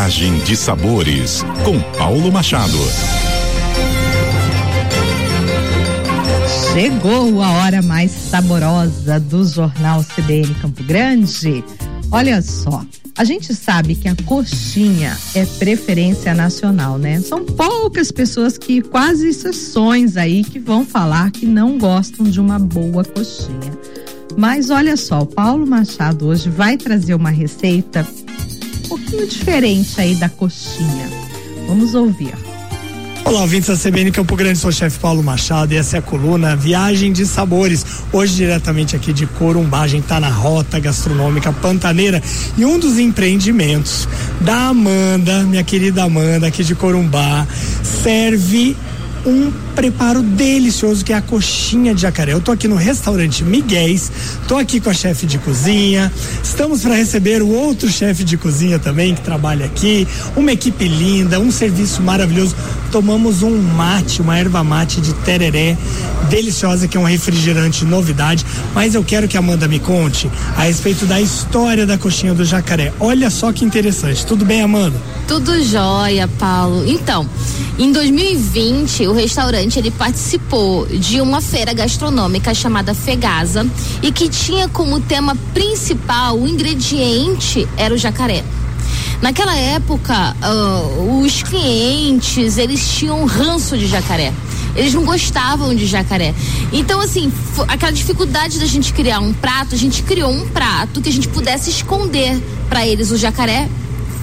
Viagem de Sabores, com Paulo Machado. Chegou a hora mais saborosa do Jornal CBN Campo Grande. Olha só, a gente sabe que a coxinha é preferência nacional, né? São poucas pessoas que, quase exceções aí, que vão falar que não gostam de uma boa coxinha. Mas olha só, o Paulo Machado hoje vai trazer uma receita pouquinho diferente aí da coxinha. Vamos ouvir. Olá, ouvintes da CBN Campo Grande, sou o chefe Paulo Machado e essa é a coluna Viagem de Sabores. Hoje, diretamente aqui de Corumbá, a gente tá na rota gastronômica pantaneira e um dos empreendimentos da Amanda, minha querida Amanda, aqui de Corumbá, serve um preparo delicioso que é a coxinha de jacaré. Eu tô aqui no restaurante Miguéis, tô aqui com a chefe de cozinha. Estamos para receber o outro chefe de cozinha também que trabalha aqui, uma equipe linda, um serviço maravilhoso. Tomamos um mate, uma erva mate de tereré deliciosa que é um refrigerante novidade, mas eu quero que a Amanda me conte a respeito da história da coxinha do jacaré. Olha só que interessante. Tudo bem, Amanda? Tudo jóia, Paulo. Então, em 2020, o restaurante ele participou de uma feira gastronômica chamada Fegasa e que tinha como tema principal o ingrediente era o jacaré. Naquela época, uh, os clientes eles tinham ranço de jacaré. Eles não gostavam de jacaré. Então, assim, aquela dificuldade da gente criar um prato, a gente criou um prato que a gente pudesse esconder para eles o jacaré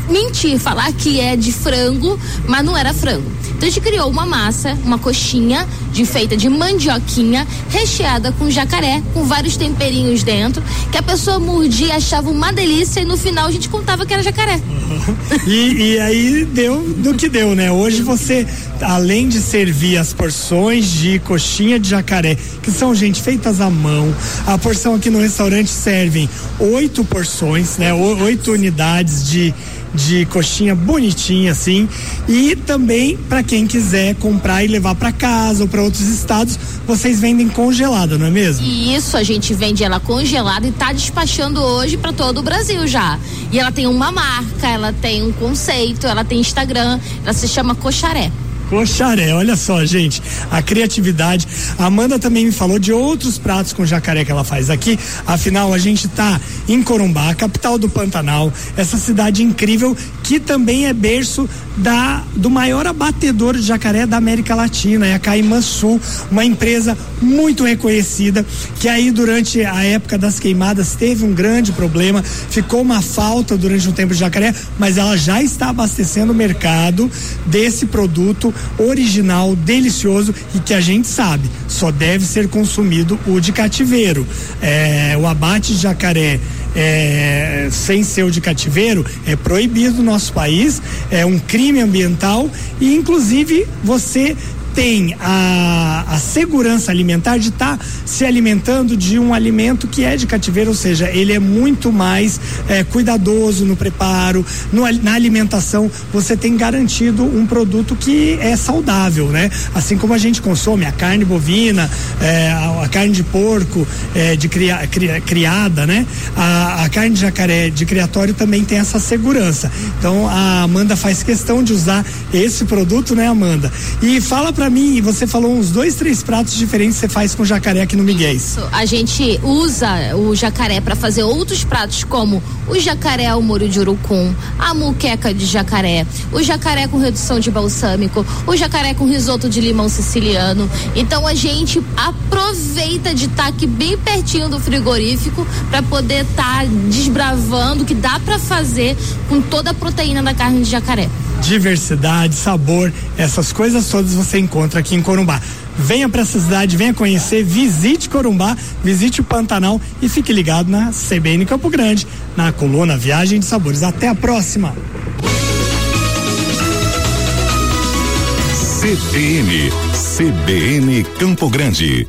mentir, falar que é de frango, mas não era frango. Então a gente criou uma massa, uma coxinha de feita de mandioquinha, recheada com jacaré, com vários temperinhos dentro, que a pessoa mordia, achava uma delícia e no final a gente contava que era jacaré. e, e aí deu do que deu, né? Hoje você, além de servir as porções de coxinha de jacaré, que são, gente, feitas à mão, a porção aqui no restaurante servem oito porções, né? Oito unidades de de coxinha bonitinha assim. E também para quem quiser comprar e levar para casa ou para outros estados, vocês vendem congelada, não é mesmo? Isso, a gente vende ela congelada e tá despachando hoje para todo o Brasil já. E ela tem uma marca, ela tem um conceito, ela tem Instagram, ela se chama Coxaré. Coxaré, olha só, gente, a criatividade. A Amanda também me falou de outros pratos com jacaré que ela faz aqui. Afinal, a gente está em Corumbá, capital do Pantanal, essa cidade incrível que também é berço da do maior abatedor de jacaré da América Latina, é a Caimã Sul, uma empresa muito reconhecida que aí durante a época das queimadas teve um grande problema, ficou uma falta durante um tempo de jacaré, mas ela já está abastecendo o mercado desse produto original, delicioso e que a gente sabe só deve ser consumido o de cativeiro. É, o abate de jacaré é, sem ser o de cativeiro é proibido no nosso país, é um crime ambiental e inclusive você tem a, a segurança alimentar de estar tá se alimentando de um alimento que é de cativeiro, ou seja, ele é muito mais é, cuidadoso no preparo, no, na alimentação, você tem garantido um produto que é saudável, né? Assim como a gente consome a carne bovina, é, a, a, carne de porco é, de cria, cria, criada, né? A, a carne de jacaré de criatório também tem essa segurança. Então a Amanda faz questão de usar esse produto, né, Amanda? E fala para mim, você falou uns dois, três pratos diferentes que você faz com jacaré aqui no Miguel. Isso, a gente usa o jacaré para fazer outros pratos como o jacaré ao molho de urucum, a muqueca de jacaré, o jacaré com redução de balsâmico, o jacaré com risoto de limão siciliano. Então a gente aproveita de estar tá aqui bem pertinho do frigorífico para poder estar tá desbravando o que dá para fazer com toda a proteína da carne de jacaré diversidade, sabor, essas coisas todas você encontra aqui em Corumbá. Venha para essa cidade, venha conhecer, visite Corumbá, visite o Pantanal e fique ligado na CBN Campo Grande, na coluna Viagem de Sabores. Até a próxima. CBN, CBN Campo Grande.